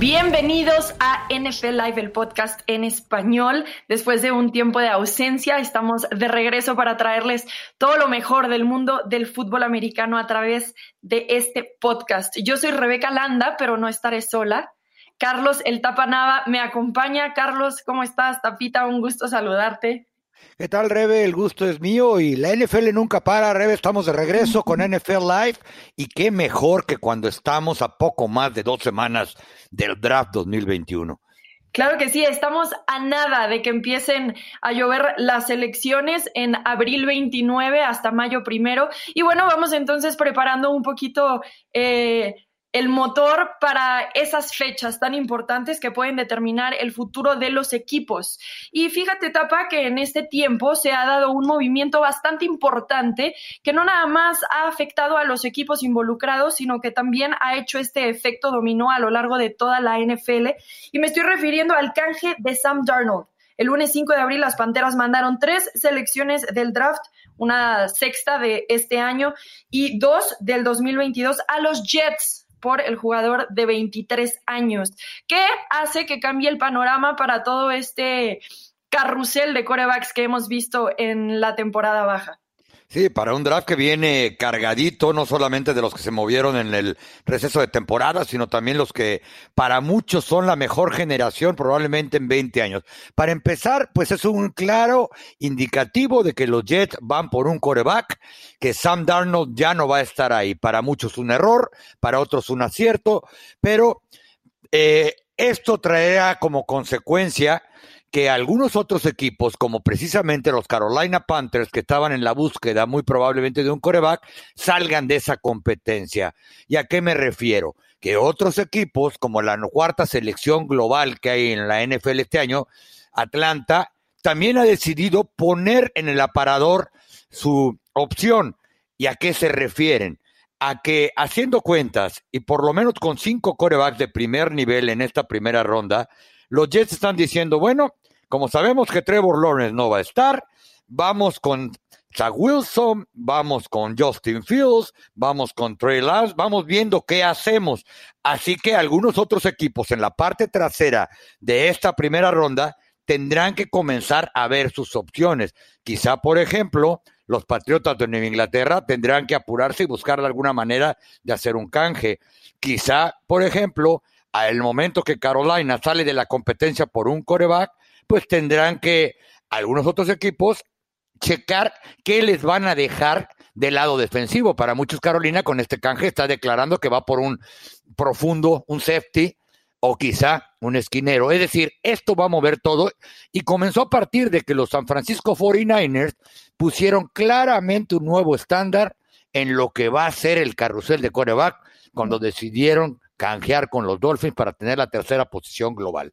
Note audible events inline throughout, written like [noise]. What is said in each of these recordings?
Bienvenidos a NFL Live, el podcast en español. Después de un tiempo de ausencia, estamos de regreso para traerles todo lo mejor del mundo del fútbol americano a través de este podcast. Yo soy Rebeca Landa, pero no estaré sola. Carlos El Tapanava me acompaña. Carlos, ¿cómo estás? Tapita, un gusto saludarte. ¿Qué tal, Rebe? El gusto es mío y la NFL nunca para, Rebe. Estamos de regreso con NFL Live y qué mejor que cuando estamos a poco más de dos semanas del draft 2021. Claro que sí, estamos a nada de que empiecen a llover las elecciones en abril 29 hasta mayo primero. Y bueno, vamos entonces preparando un poquito eh, el motor para esas fechas tan importantes que pueden determinar el futuro de los equipos. Y fíjate, Tapa, que en este tiempo se ha dado un movimiento bastante importante que no nada más ha afectado a los equipos involucrados, sino que también ha hecho este efecto dominó a lo largo de toda la NFL. Y me estoy refiriendo al canje de Sam Darnold. El lunes 5 de abril las Panteras mandaron tres selecciones del draft, una sexta de este año y dos del 2022 a los Jets por el jugador de 23 años. ¿Qué hace que cambie el panorama para todo este carrusel de corebacks que hemos visto en la temporada baja? Sí, para un draft que viene cargadito, no solamente de los que se movieron en el receso de temporada, sino también los que para muchos son la mejor generación probablemente en 20 años. Para empezar, pues es un claro indicativo de que los Jets van por un coreback, que Sam Darnold ya no va a estar ahí. Para muchos un error, para otros un acierto, pero eh, esto traerá como consecuencia que algunos otros equipos, como precisamente los Carolina Panthers, que estaban en la búsqueda muy probablemente de un coreback, salgan de esa competencia. ¿Y a qué me refiero? Que otros equipos, como la cuarta selección global que hay en la NFL este año, Atlanta, también ha decidido poner en el aparador su opción. ¿Y a qué se refieren? A que haciendo cuentas y por lo menos con cinco corebacks de primer nivel en esta primera ronda, los Jets están diciendo, bueno, como sabemos que Trevor Lawrence no va a estar, vamos con Zach Wilson, vamos con Justin Fields, vamos con Trey Lance, vamos viendo qué hacemos. Así que algunos otros equipos en la parte trasera de esta primera ronda tendrán que comenzar a ver sus opciones. Quizá, por ejemplo, los Patriotas de Nueva Inglaterra tendrán que apurarse y buscar de alguna manera de hacer un canje. Quizá, por ejemplo, al momento que Carolina sale de la competencia por un coreback, pues tendrán que algunos otros equipos checar qué les van a dejar del lado defensivo. Para muchos, Carolina con este canje está declarando que va por un profundo, un safety o quizá un esquinero. Es decir, esto va a mover todo y comenzó a partir de que los San Francisco 49ers pusieron claramente un nuevo estándar en lo que va a ser el carrusel de coreback cuando decidieron canjear con los Dolphins para tener la tercera posición global.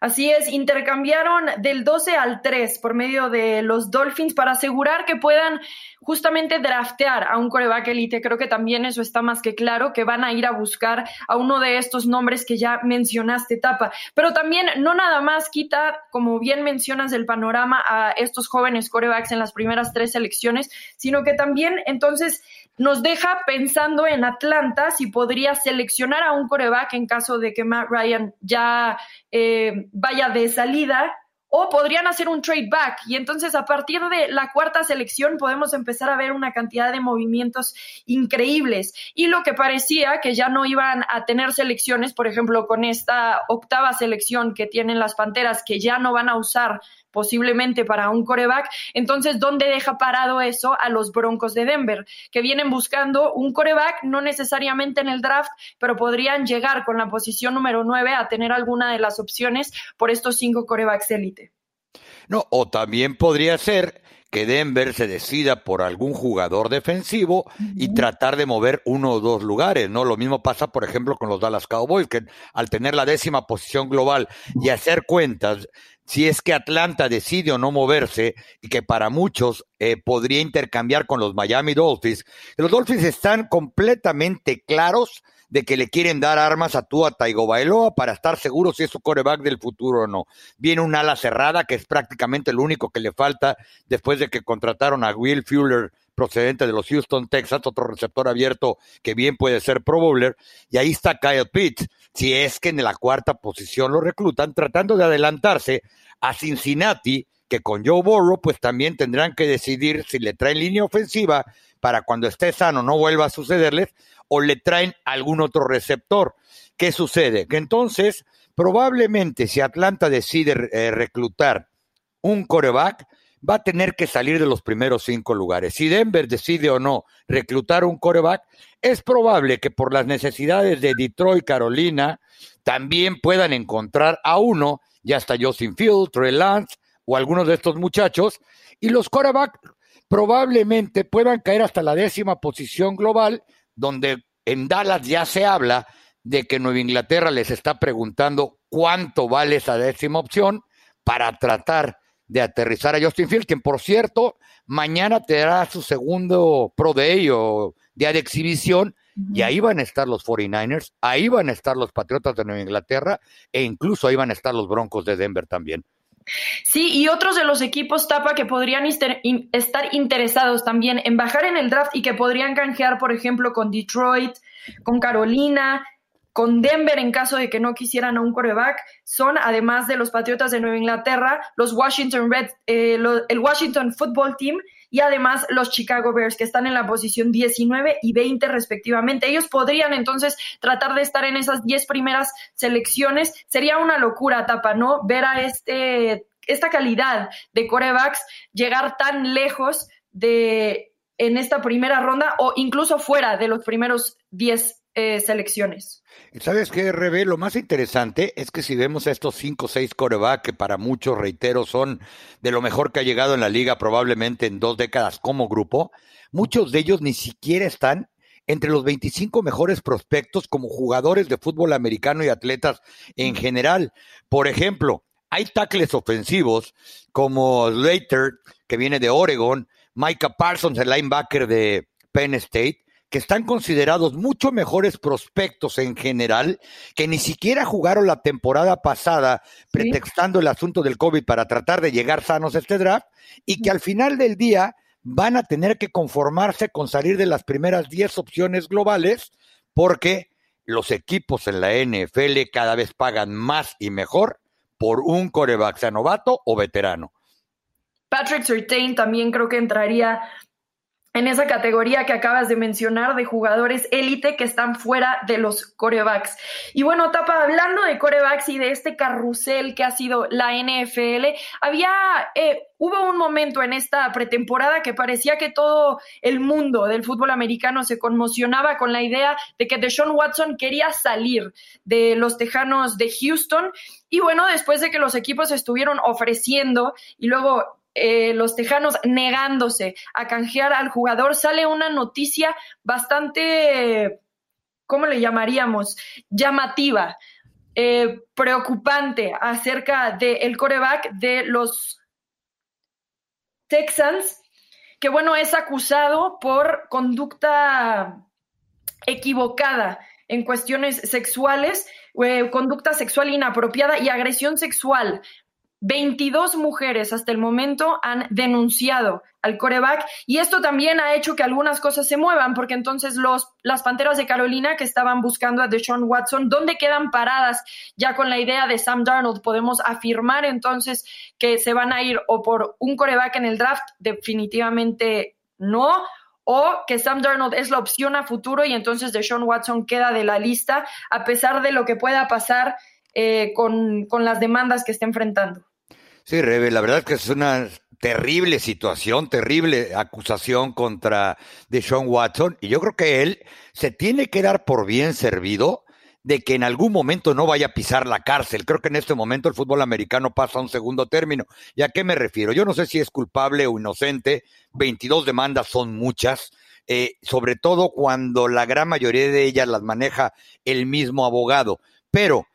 Así es, intercambiaron del 12 al 3 por medio de los Dolphins para asegurar que puedan justamente draftear a un coreback elite. Creo que también eso está más que claro, que van a ir a buscar a uno de estos nombres que ya mencionaste, Tapa. Pero también no nada más quita, como bien mencionas, el panorama a estos jóvenes corebacks en las primeras tres selecciones, sino que también entonces nos deja pensando en Atlanta si podría seleccionar a un coreback en caso de que Matt Ryan ya eh, vaya de salida o podrían hacer un trade back. Y entonces a partir de la cuarta selección podemos empezar a ver una cantidad de movimientos increíbles. Y lo que parecía que ya no iban a tener selecciones, por ejemplo, con esta octava selección que tienen las Panteras que ya no van a usar posiblemente para un coreback. Entonces, ¿dónde deja parado eso a los Broncos de Denver? Que vienen buscando un coreback, no necesariamente en el draft, pero podrían llegar con la posición número 9 a tener alguna de las opciones por estos cinco corebacks élite. No, o también podría ser que Denver se decida por algún jugador defensivo y tratar de mover uno o dos lugares, ¿no? Lo mismo pasa, por ejemplo, con los Dallas Cowboys, que al tener la décima posición global y hacer cuentas, si es que Atlanta decide o no moverse y que para muchos eh, podría intercambiar con los Miami Dolphins, los Dolphins están completamente claros de que le quieren dar armas a Tua Tagovailoa para estar seguros si es su coreback del futuro o no. Viene un ala cerrada que es prácticamente lo único que le falta después de que contrataron a Will Fuller procedente de los Houston Texans, otro receptor abierto que bien puede ser Pro Bowler, y ahí está Kyle Pitts. si es que en la cuarta posición lo reclutan, tratando de adelantarse a Cincinnati, que con Joe Burrow, pues también tendrán que decidir si le traen línea ofensiva para cuando esté sano no vuelva a sucederles, o le traen algún otro receptor. ¿Qué sucede? Que entonces, probablemente si Atlanta decide eh, reclutar un coreback, va a tener que salir de los primeros cinco lugares. Si Denver decide o no reclutar un coreback, es probable que por las necesidades de Detroit, Carolina, también puedan encontrar a uno, ya está Justin Field, Trey Lance o algunos de estos muchachos, y los corebacks probablemente puedan caer hasta la décima posición global, donde en Dallas ya se habla de que Nueva Inglaterra les está preguntando cuánto vale esa décima opción para tratar de aterrizar a Justin Field, quien por cierto, mañana tendrá su segundo Pro Day o día de exhibición, y ahí van a estar los 49ers, ahí van a estar los Patriotas de Nueva Inglaterra, e incluso ahí van a estar los Broncos de Denver también. Sí, y otros de los equipos tapa que podrían estar interesados también en bajar en el draft y que podrían canjear, por ejemplo, con Detroit, con Carolina, con Denver en caso de que no quisieran a un coreback, son además de los Patriotas de Nueva Inglaterra, los Washington Red, eh, el Washington Football Team y además los Chicago Bears que están en la posición 19 y 20 respectivamente. Ellos podrían entonces tratar de estar en esas 10 primeras selecciones. Sería una locura, Tapa, ¿no? Ver a este, esta calidad de corebacks llegar tan lejos de en esta primera ronda o incluso fuera de los primeros 10 eh, selecciones. ¿Sabes qué, Rebe? Lo más interesante es que si vemos a estos cinco o seis coreback, que para muchos, reitero, son de lo mejor que ha llegado en la liga probablemente en dos décadas como grupo, muchos de ellos ni siquiera están entre los 25 mejores prospectos como jugadores de fútbol americano y atletas en general. Por ejemplo, hay tackles ofensivos como Slater, que viene de Oregon, Micah Parsons, el linebacker de Penn State, que están considerados mucho mejores prospectos en general, que ni siquiera jugaron la temporada pasada pretextando el asunto del COVID para tratar de llegar sanos a este draft, y que al final del día van a tener que conformarse con salir de las primeras 10 opciones globales, porque los equipos en la NFL cada vez pagan más y mejor por un coreback, sea novato o veterano. Patrick Surtain también creo que entraría en esa categoría que acabas de mencionar de jugadores élite que están fuera de los corebacks. Y bueno, Tapa, hablando de corebacks y de este carrusel que ha sido la NFL, había, eh, hubo un momento en esta pretemporada que parecía que todo el mundo del fútbol americano se conmocionaba con la idea de que Deshaun Watson quería salir de los Tejanos de Houston. Y bueno, después de que los equipos estuvieron ofreciendo y luego eh, los Tejanos negándose a canjear al jugador, sale una noticia bastante, ¿cómo le llamaríamos? Llamativa, eh, preocupante acerca del coreback de los Texans, que bueno, es acusado por conducta equivocada en cuestiones sexuales, eh, conducta sexual inapropiada y agresión sexual 22 mujeres hasta el momento han denunciado al coreback y esto también ha hecho que algunas cosas se muevan porque entonces los, las Panteras de Carolina que estaban buscando a Deshaun Watson, ¿dónde quedan paradas ya con la idea de Sam Darnold? Podemos afirmar entonces que se van a ir o por un coreback en el draft, definitivamente no, o que Sam Darnold es la opción a futuro y entonces Deshaun Watson queda de la lista a pesar de lo que pueda pasar eh, con, con las demandas que está enfrentando. Sí, Rebe, la verdad es que es una terrible situación, terrible acusación contra Deshaun Watson, y yo creo que él se tiene que dar por bien servido de que en algún momento no vaya a pisar la cárcel. Creo que en este momento el fútbol americano pasa a un segundo término. ¿Y a qué me refiero? Yo no sé si es culpable o inocente, 22 demandas son muchas, eh, sobre todo cuando la gran mayoría de ellas las maneja el mismo abogado. Pero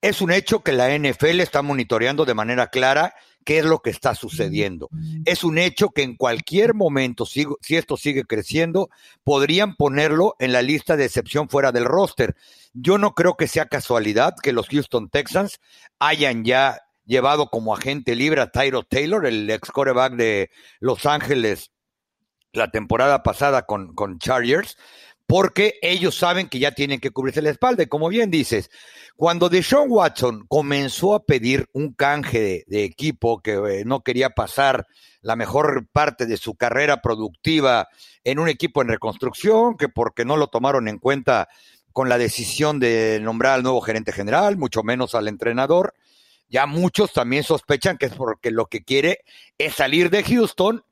es un hecho que la NFL está monitoreando de manera clara qué es lo que está sucediendo. Es un hecho que en cualquier momento, si, esto sigue creciendo, podrían ponerlo en la lista de excepción fuera del roster. Yo no creo que sea casualidad que los Houston Texans hayan ya llevado como agente libre a Tyro Taylor, el ex coreback de Los Ángeles la temporada pasada con, con Chargers, porque ellos saben que ya tienen que cubrirse la espalda. Y como bien dices, cuando Deshaun Watson comenzó a pedir un canje de, equipo que eh, no quería pasar la mejor parte de su carrera productiva en un equipo en reconstrucción, que porque no lo tomaron en cuenta con la decisión de nombrar al nuevo gerente general, mucho menos al entrenador, ya muchos también sospechan que es porque lo que quiere es salir de Houston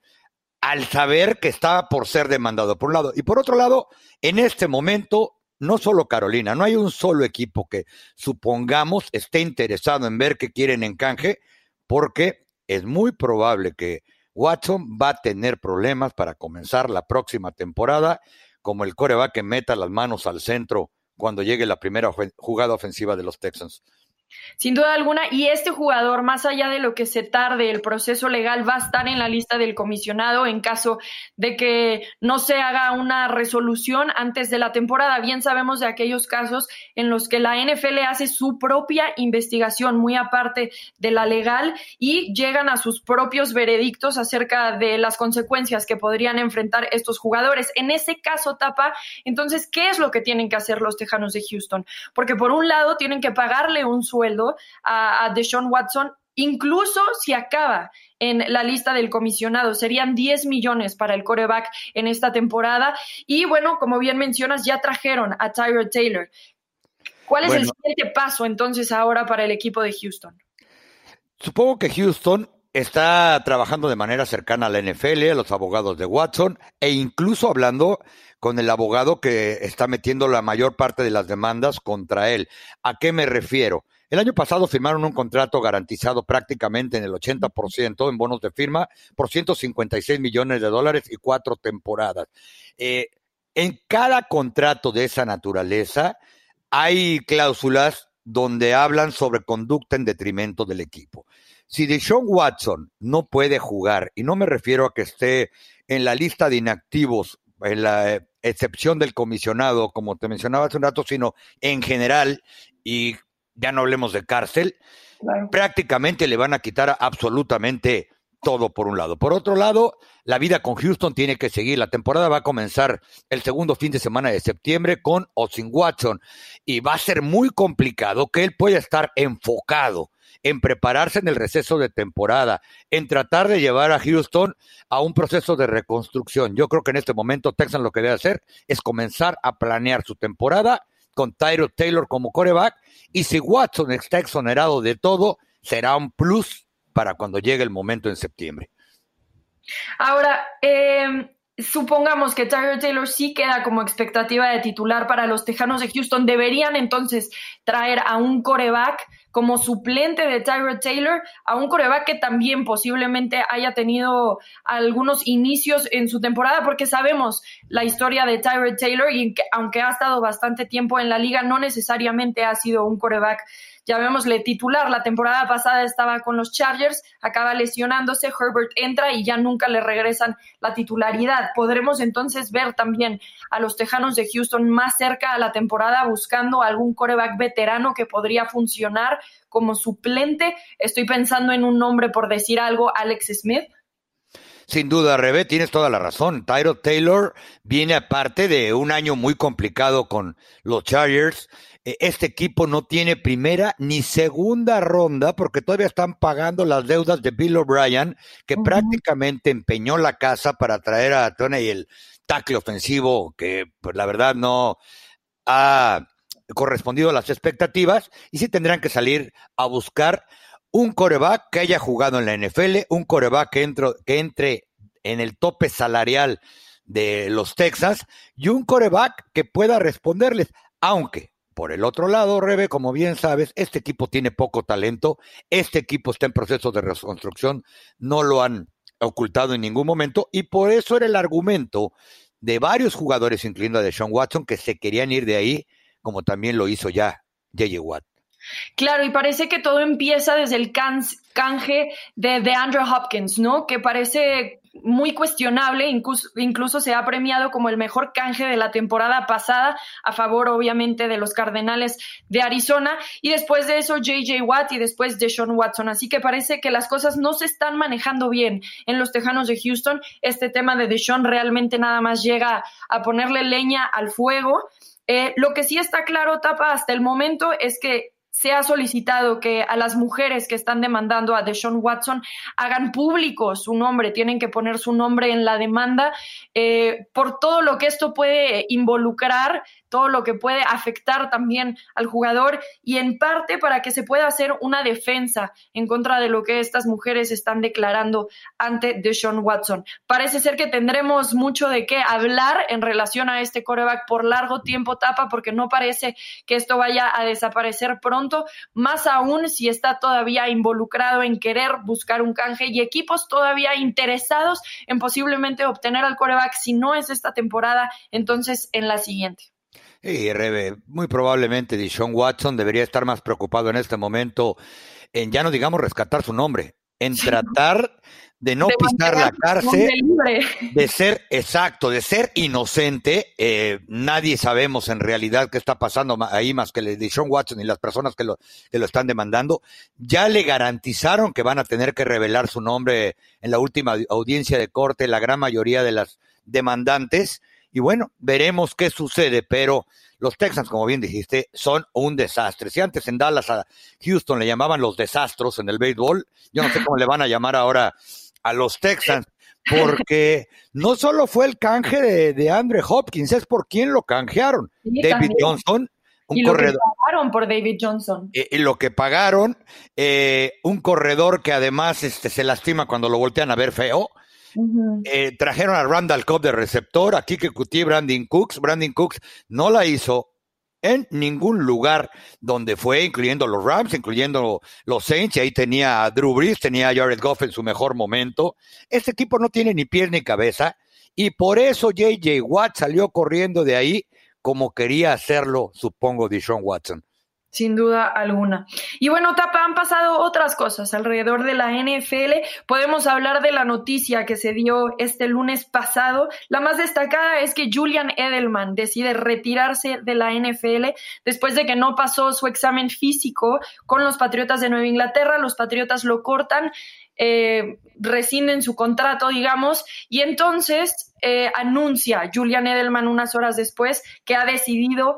al saber que está por ser demandado, por un lado. Y por otro lado, en este momento, no solo Carolina, no hay un solo equipo que supongamos esté interesado en ver qué quieren en canje, porque es muy probable que Watson va a tener problemas para comenzar la próxima temporada, como el coreback que meta las manos al centro cuando llegue la primera jugada ofensiva de los Texans. Sin duda alguna, y este jugador, más allá de lo que se tarde el proceso legal, va a estar en la lista del comisionado en caso de que no se haga una resolución antes de la temporada. Bien sabemos de aquellos casos en los que la NFL hace su propia investigación, muy aparte de la legal, y llegan a sus propios veredictos acerca de las consecuencias que podrían enfrentar estos jugadores. En ese caso, Tapa, entonces, ¿qué es lo que tienen que hacer los Tejanos de Houston? Porque por un lado tienen que pagarle un sueldo a, Deshaun Watson incluso si acaba en la lista del comisionado. Serían 10 millones para el coreback en esta temporada. Y bueno, como bien mencionas, ya trajeron a Tyler Taylor. ¿Cuál es el siguiente paso entonces ahora para el equipo de Houston? Supongo que Houston está trabajando de manera cercana a la NFL, a los abogados de Watson, e incluso hablando con el abogado que está metiendo la mayor parte de las demandas contra él. ¿A qué me refiero? El año pasado firmaron un contrato garantizado prácticamente en el 80% en bonos de firma por 156 millones de dólares y cuatro temporadas. Eh, en cada contrato de esa naturaleza hay cláusulas donde hablan sobre conducta en detrimento del equipo. Si Deshaun Watson no puede jugar, y no me refiero a que esté en la lista de inactivos, en la eh, excepción del comisionado, como te mencionaba hace un rato, sino en general, y ya no hablemos de cárcel, prácticamente le van a quitar absolutamente todo por un lado. Por otro lado, la vida con Houston tiene que seguir. La temporada va a comenzar el segundo fin de semana de septiembre con o sin Watson y va a ser muy complicado que él pueda estar enfocado en prepararse en el receso de temporada, en tratar de llevar a Houston a un proceso de reconstrucción. Yo creo que en este momento Texas lo que debe hacer es comenzar a planear su temporada con Tyro Taylor como coreback y si Watson está exonerado de todo, será un plus para cuando llegue el momento en septiembre. Ahora, eh, supongamos que Tyler Taylor sí queda como expectativa de titular para los Tejanos de Houston, deberían entonces traer a un coreback como suplente de Tyler Taylor, a un coreback que también posiblemente haya tenido algunos inicios en su temporada, porque sabemos la historia de Tyler Taylor y aunque ha estado bastante tiempo en la liga, no necesariamente ha sido un coreback llamémosle titular. La temporada pasada estaba con los Chargers, acaba lesionándose, Herbert entra y ya nunca le regresan la titularidad. Podremos entonces ver también a los Tejanos de Houston más cerca a la temporada buscando algún coreback veterano que podría funcionar como suplente. Estoy pensando en un nombre por decir algo, Alex Smith. Sin duda, Rebe, tienes toda la razón. Tyro Taylor viene aparte de un año muy complicado con los Chargers. E, este equipo no tiene primera ni segunda ronda porque todavía están pagando las deudas de Bill O'Brien, que prácticamente empeñó la casa para traer a Tony el tackle ofensivo, que pues la verdad no ha correspondido a las expectativas, y sí tendrán que salir a buscar un coreback que haya jugado en la NFL, un coreback que, que entre en el tope salarial de los Texas y un coreback que pueda responderles, aunque por el otro lado, Rebe, como bien sabes, este equipo tiene poco talento, este equipo está en proceso de reconstrucción, no lo han ocultado en ningún momento y por eso era el argumento de varios jugadores, incluyendo a Deshaun Watson, que se querían ir de ahí, como también lo hizo ya J.J. Watt. Claro, y parece que todo empieza desde el canje de, Andrew Hopkins, ¿no? Que parece muy cuestionable, incluso, se ha premiado como el mejor canje de la temporada pasada, a favor obviamente de los Cardenales de Arizona, y después de eso JJ Watt y después de Watson. Así que parece que las cosas no se están manejando bien en los Tejanos de Houston. Este tema de Deshaun realmente nada más llega a ponerle leña al fuego. Eh, lo que sí está claro, Tapa, hasta el momento es que se ha solicitado que a las mujeres que están demandando a Deshaun Watson hagan público su nombre, tienen que poner su nombre en la demanda eh, por todo lo que esto puede involucrar todo lo que puede afectar también al jugador y en parte para que se pueda hacer una defensa en contra de lo que estas mujeres están declarando ante Deshaun Watson. Parece ser que tendremos mucho de qué hablar en relación a este coreback por largo tiempo tapa porque no parece que esto vaya a desaparecer pronto, más aún si está todavía involucrado en querer buscar un canje y equipos todavía interesados en posiblemente obtener al coreback si no es esta temporada, entonces en la siguiente. Y Rebe, muy probablemente Dishon Watson debería estar más preocupado en este momento en ya no digamos rescatar su nombre, en tratar de no pisar la cárcel, de ser exacto, de ser inocente. Eh, nadie sabemos en realidad qué está pasando ahí más que Dishon Watson y las personas que lo, que lo están demandando. Ya le garantizaron que van a tener que revelar su nombre en la última audiencia de corte, la gran mayoría de las demandantes. Y bueno, veremos qué sucede, pero los Texans, como bien dijiste, son un desastre. Si antes en Dallas a Houston le llamaban los desastros en el béisbol, yo no sé cómo le van a llamar ahora a los Texans, porque no solo fue el canje de, de Andre Hopkins, es por quién lo canjearon. David Johnson, un y lo corredor. que pagaron por David Johnson. Eh, y, lo que pagaron, eh, un corredor que además este, se lastima cuando lo voltean a ver feo. Eh, trajeron a Randall Cobb de receptor, aquí que cutí Brandon Cooks. Brandon Cooks no la hizo en ningún lugar donde fue, incluyendo los Rams, incluyendo los Saints, y ahí tenía a Drew Brees, tenía a Jared Goff en su mejor momento. Este equipo no tiene ni pies ni cabeza, y por eso JJ Watt salió corriendo de ahí como quería hacerlo, supongo, Deshaun Watson sin duda alguna. Y bueno, Tapa, han pasado otras cosas alrededor de la NFL. Podemos hablar de la noticia que se dio este lunes pasado. La más destacada es que Julian Edelman decide retirarse de la NFL después de que no pasó su examen físico con los Patriotas de Nueva Inglaterra. Los Patriotas lo cortan. Eh, rescinden su contrato, digamos, y entonces eh, anuncia Julian Edelman unas horas después que ha decidido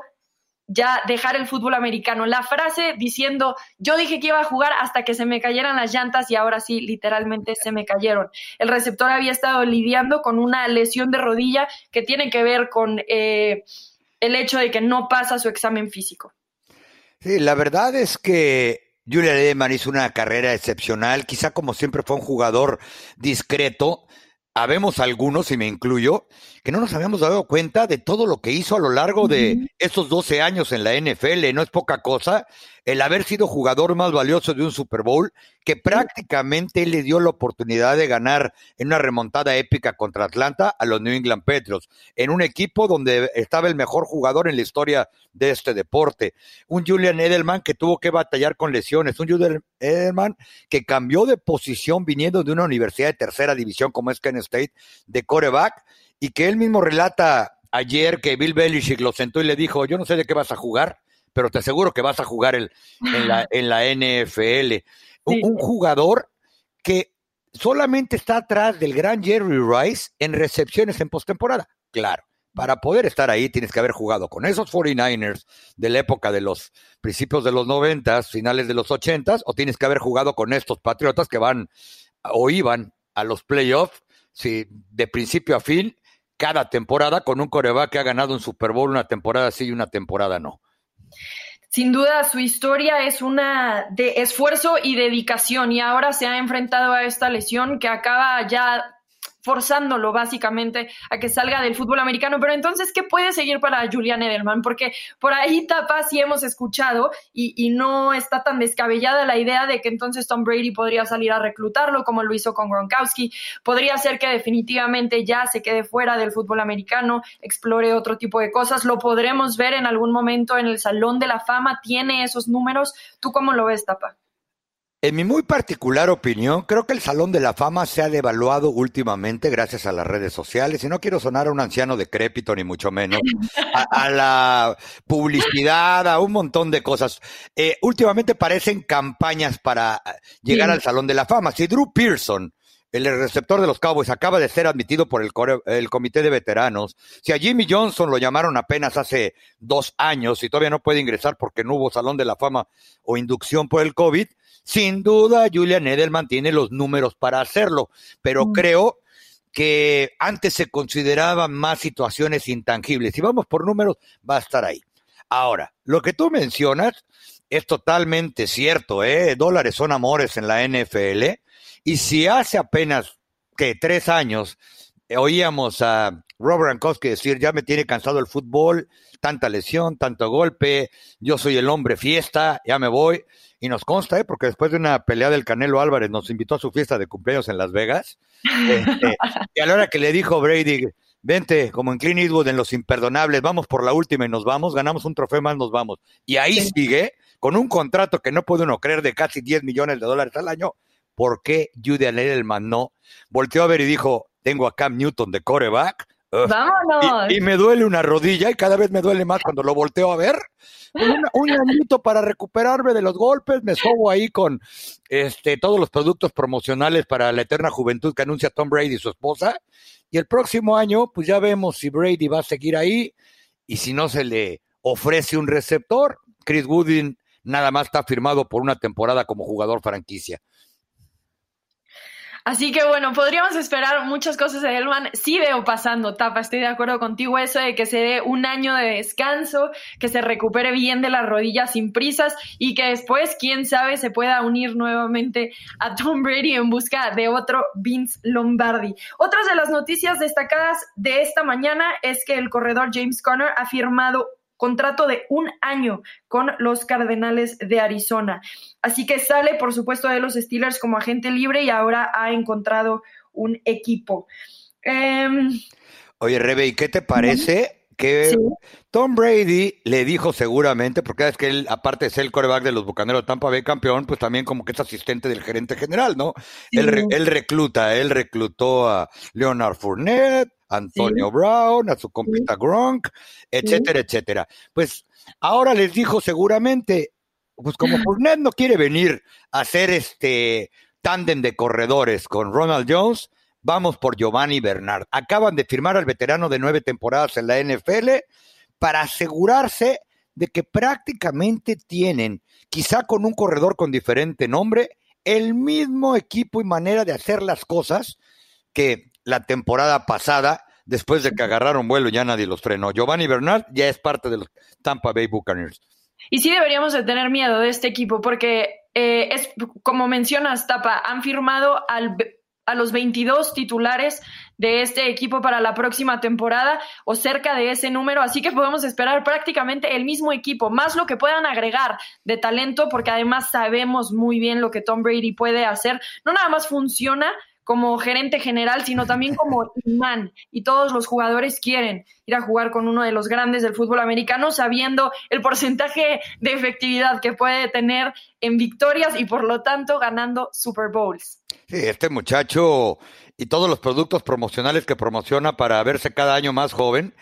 ya dejar el fútbol americano. La frase diciendo, yo dije que iba a jugar hasta que se me cayeran las llantas y ahora sí, literalmente se me cayeron. El receptor había estado lidiando con una lesión de rodilla que tiene que ver con eh, el hecho de que no pasa su examen físico. Sí, la verdad es que Julian Edelman hizo una carrera excepcional, quizá como siempre fue un jugador discreto, habemos algunos, y me incluyo, que no nos habíamos dado cuenta de todo lo que hizo a lo largo de esos 12 años en la NFL. No es poca cosa el haber sido jugador más valioso de un Super Bowl, que prácticamente le dio la oportunidad de ganar en una remontada épica contra Atlanta a los New England Patriots, en un equipo donde estaba el mejor jugador en la historia de este deporte. Un Julian Edelman que tuvo que batallar con lesiones, un Julian Edelman que cambió de posición viniendo de una universidad de tercera división como es Penn State, de coreback, y que él mismo relata ayer que Bill Belichick lo sentó y le dijo, yo no sé de qué vas a jugar, pero te aseguro que vas a jugar el, en, la, en la NFL. Un, jugador que solamente está atrás del gran Jerry Rice en recepciones en postemporada. Claro, para poder estar ahí tienes que haber jugado con esos 49ers de la época de los principios de los 90, finales de los 80, o tienes que haber jugado con estos Patriotas que van o iban a los playoffs si, de principio a fin cada temporada con un coreback que ha ganado un Super Bowl una temporada sí y una temporada no. Sin duda, su historia es una de esfuerzo y dedicación y ahora se ha enfrentado a esta lesión que acaba ya forzándolo básicamente a que salga del fútbol americano. Pero entonces, ¿qué puede seguir para Julian Edelman? Porque por ahí tapa sí hemos escuchado y, y, no está tan descabellada la idea de que entonces Tom Brady podría salir a reclutarlo como lo hizo con Gronkowski. Podría ser que definitivamente ya se quede fuera del fútbol americano, explore otro tipo de cosas. Lo podremos ver en algún momento en el Salón de la Fama. Tiene esos números. ¿Tú cómo lo ves, Tapa? En mi muy particular opinión, creo que el Salón de la Fama se ha devaluado últimamente gracias a las redes sociales. Y no quiero sonar a un anciano decrépito, ni mucho menos, a, la publicidad, a un montón de cosas. Eh, últimamente parecen campañas para llegar al Salón de la Fama. Si Drew Pearson el receptor de los Cowboys acaba de ser admitido por el, el, comité de veteranos. Si a Jimmy Johnson lo llamaron apenas hace dos años y todavía no puede ingresar porque no hubo salón de la fama o inducción por el COVID, sin duda Julian Edelman tiene los números para hacerlo, pero mm. creo que antes se consideraban más situaciones intangibles. Si vamos por números, va a estar ahí. Ahora, lo que tú mencionas es totalmente cierto, ¿eh? Dólares son amores en la NFL y si hace apenas que tres años oíamos a Rob Gronkowski decir, ya me tiene cansado el fútbol, tanta lesión, tanto golpe, yo soy el hombre fiesta, ya me voy. Y nos consta, ¿eh? porque después de una pelea del Canelo Álvarez nos invitó a su fiesta de cumpleaños en Las Vegas. Este, [laughs] y a la hora que le dijo Brady, vente, como en Clint Eastwood en Los Imperdonables, vamos por la última y nos vamos, ganamos un trofeo más, nos vamos. Y ahí sigue, con un contrato que no puede uno creer de casi 10 millones de dólares al año, ¿por qué Julian Edelman no? Volteó a ver y dijo, tengo a Cam Newton de coreback. ¡Vámonos! Y, me duele una rodilla y cada vez me duele más cuando lo volteo a ver. Un, un añito para recuperarme de los golpes, me sobo ahí con este, todos los productos promocionales para la eterna juventud que anuncia Tom Brady y su esposa. Y el próximo año, pues ya vemos si Brady va a seguir ahí y si no se le ofrece un receptor. Chris Woodin nada más está firmado por una temporada como jugador franquicia. Así que bueno, podríamos esperar muchas cosas de Elman. Sí veo pasando, Tapa, estoy de acuerdo contigo eso de que se dé un año de descanso, que se recupere bien de las rodillas sin prisas y que después, quién sabe, se pueda unir nuevamente a Tom Brady en busca de otro Vince Lombardi. Otras de las noticias destacadas de esta mañana es que el corredor James Conner ha firmado contrato de un año con los Cardenales de Arizona. Así que sale, por supuesto, de los Steelers como agente libre y ahora ha encontrado un equipo. Em, Oye, Rebe, ¿y qué te parece? que Tom Brady le dijo seguramente, porque es que él, aparte de ser el coreback de los Bucaneros Tampa Bay campeón, pues también como que es asistente del gerente general, ¿no? Él, él, recluta, él reclutó a Leonard Fournette, Antonio Brown, a su compita Gronk, etcétera, etcétera. Pues ahora les dijo seguramente, pues como Fournette no quiere venir a hacer este tándem de corredores con Ronald Jones, vamos por Giovanni Bernard. Acaban de firmar al veterano de nueve temporadas en la NFL para asegurarse de que prácticamente tienen, quizá con un corredor con diferente nombre, el mismo equipo y manera de hacer las cosas que la temporada pasada, después de que agarraron vuelo, ya nadie los frenó. Giovanni Bernard ya es parte de los Tampa Bay Buccaneers. Y sí deberíamos de tener miedo de este equipo porque eh, es como mencionas, Tapa, han firmado al, a los 22 titulares de este equipo para la próxima temporada o cerca de ese número, así que podemos esperar prácticamente el mismo equipo, más lo que puedan agregar de talento, porque además sabemos muy bien lo que Tom Brady puede hacer. No nada más funciona como gerente general, sino también como [laughs] imán. Y todos los jugadores quieren ir a jugar con uno de los grandes del fútbol americano, sabiendo el porcentaje de efectividad que puede tener en victorias y por lo tanto ganando Super Bowls. Sí, este muchacho y todos los productos promocionales que promociona para verse cada año más joven,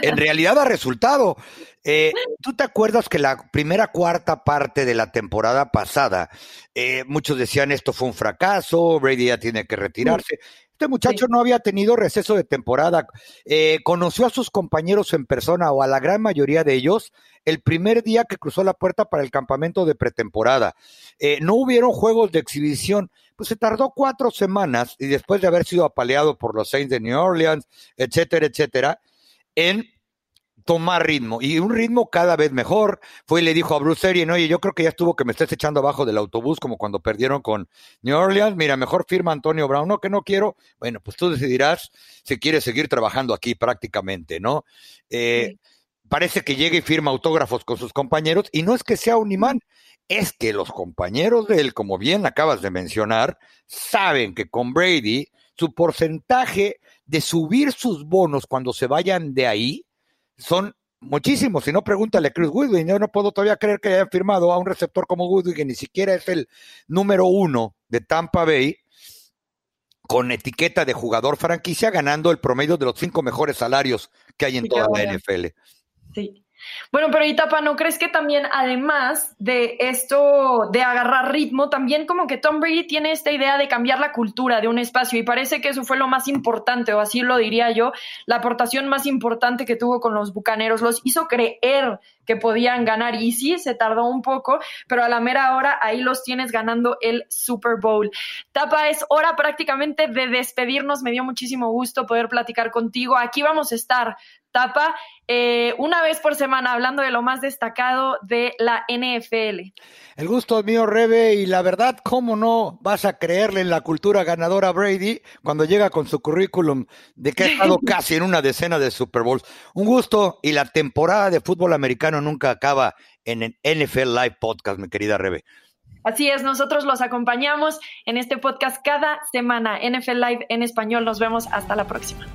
en [laughs] realidad ha resultado. Eh, ¿Tú te acuerdas que la primera cuarta parte de la temporada pasada, eh, muchos decían esto fue un fracaso, Brady ya tiene que retirarse? Este muchacho no había tenido receso de temporada, eh, conoció a sus compañeros en persona o a la gran mayoría de ellos el primer día que cruzó la puerta para el campamento de pretemporada. no hubieron juegos de exhibición pues se tardó cuatro semanas y después de haber sido apaleado por los Saints de New Orleans, etcétera, etcétera, en tomar ritmo y un ritmo cada vez mejor. Fue y le dijo a Bruce Arians, oye, yo creo que ya estuvo que me estés echando abajo del autobús como cuando perdieron con New Orleans. Mira, mejor firma Antonio Brown. No, que no quiero. Bueno, pues tú decidirás si quieres seguir trabajando aquí prácticamente, ¿no? Eh, parece que llega y firma autógrafos con sus compañeros y no es que sea un imán, es que los compañeros de él, como bien acabas de mencionar, saben que con Brady su porcentaje de subir sus bonos cuando se vayan de ahí son muchísimo. Si no, pregúntale a Chris Goodwin. Yo no puedo todavía creer que haya firmado a un receptor como Goodwin, que ni siquiera es el número uno de Tampa Bay, con etiqueta de jugador franquicia, ganando el promedio de los cinco mejores salarios que hay en toda la NFL. Sí. Bueno, pero Itapa, ¿no crees que también, además de esto de agarrar ritmo, también como que Tom Brady tiene esta idea de cambiar la cultura de un espacio y parece que eso fue lo más importante, o así lo diría yo, la aportación más importante que tuvo con los Bucaneros, los hizo creer que podían ganar. Y sí, se tardó un poco, pero a la mera hora ahí los tienes ganando el Super Bowl. Tapa, es hora prácticamente de despedirnos, me dio muchísimo gusto poder platicar contigo, aquí vamos a estar Tapa, eh, una vez por semana hablando de lo más destacado de la NFL. El gusto es mío, Rebe, y la verdad, ¿cómo no vas a creerle en la cultura ganadora a Brady cuando llega con su currículum de que ha estado [laughs] casi en una decena de Super Bowls? Un gusto, y la temporada de fútbol americano nunca acaba en el NFL Live Podcast, mi querida Rebe. Así es, nosotros los acompañamos en este podcast cada semana, NFL Live en español. Nos vemos hasta la próxima.